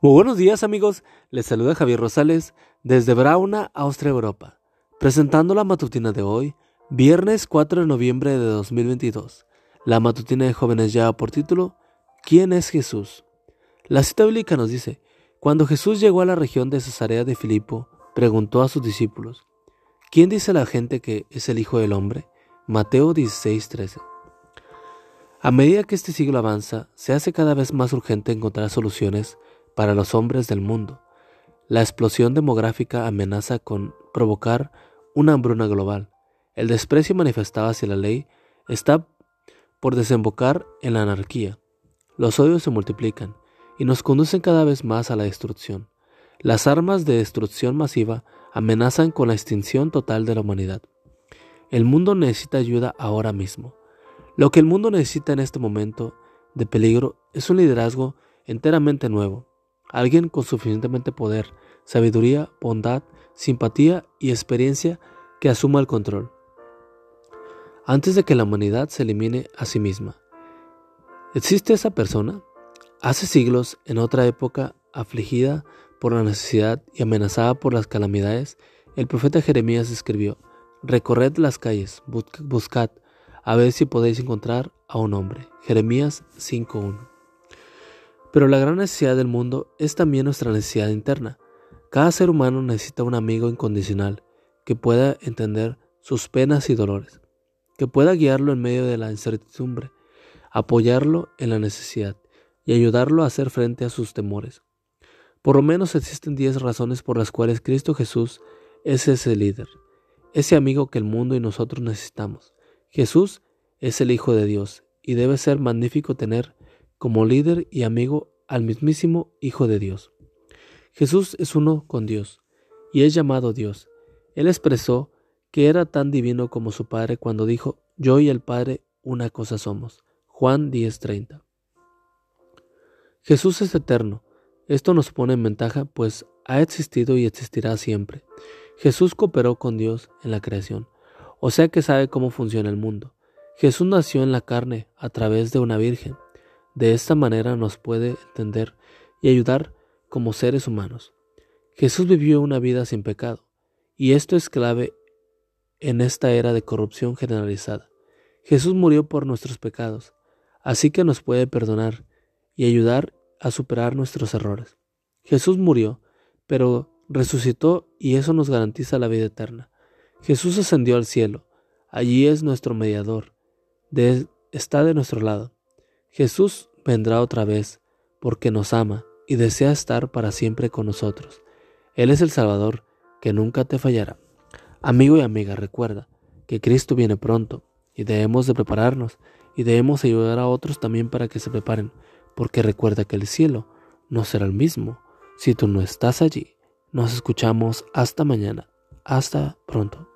Muy buenos días amigos, les saluda Javier Rosales desde Brauna, Austria, Europa, presentando la matutina de hoy, viernes 4 de noviembre de 2022. La matutina de jóvenes lleva por título ¿Quién es Jesús? La cita bíblica nos dice, cuando Jesús llegó a la región de Cesarea de Filipo, preguntó a sus discípulos, ¿quién dice la gente que es el Hijo del Hombre? Mateo 16:13. A medida que este siglo avanza, se hace cada vez más urgente encontrar soluciones para los hombres del mundo. La explosión demográfica amenaza con provocar una hambruna global. El desprecio manifestado hacia la ley está por desembocar en la anarquía. Los odios se multiplican y nos conducen cada vez más a la destrucción. Las armas de destrucción masiva amenazan con la extinción total de la humanidad. El mundo necesita ayuda ahora mismo. Lo que el mundo necesita en este momento de peligro es un liderazgo enteramente nuevo, Alguien con suficientemente poder, sabiduría, bondad, simpatía y experiencia que asuma el control. Antes de que la humanidad se elimine a sí misma. ¿Existe esa persona? Hace siglos, en otra época afligida por la necesidad y amenazada por las calamidades, el profeta Jeremías escribió, Recorred las calles, buscad, a ver si podéis encontrar a un hombre. Jeremías 5.1 pero la gran necesidad del mundo es también nuestra necesidad interna. Cada ser humano necesita un amigo incondicional que pueda entender sus penas y dolores, que pueda guiarlo en medio de la incertidumbre, apoyarlo en la necesidad y ayudarlo a hacer frente a sus temores. Por lo menos existen diez razones por las cuales Cristo Jesús es ese líder, ese amigo que el mundo y nosotros necesitamos. Jesús es el Hijo de Dios y debe ser magnífico tener como líder y amigo al mismísimo Hijo de Dios. Jesús es uno con Dios y es llamado Dios. Él expresó que era tan divino como su Padre cuando dijo, yo y el Padre una cosa somos. Juan 10:30. Jesús es eterno. Esto nos pone en ventaja, pues ha existido y existirá siempre. Jesús cooperó con Dios en la creación, o sea que sabe cómo funciona el mundo. Jesús nació en la carne a través de una virgen. De esta manera nos puede entender y ayudar como seres humanos. Jesús vivió una vida sin pecado, y esto es clave en esta era de corrupción generalizada. Jesús murió por nuestros pecados, así que nos puede perdonar y ayudar a superar nuestros errores. Jesús murió, pero resucitó y eso nos garantiza la vida eterna. Jesús ascendió al cielo, allí es nuestro mediador, está de nuestro lado. Jesús vendrá otra vez porque nos ama y desea estar para siempre con nosotros. Él es el Salvador que nunca te fallará. Amigo y amiga, recuerda que Cristo viene pronto y debemos de prepararnos y debemos ayudar a otros también para que se preparen, porque recuerda que el cielo no será el mismo si tú no estás allí. Nos escuchamos hasta mañana. Hasta pronto.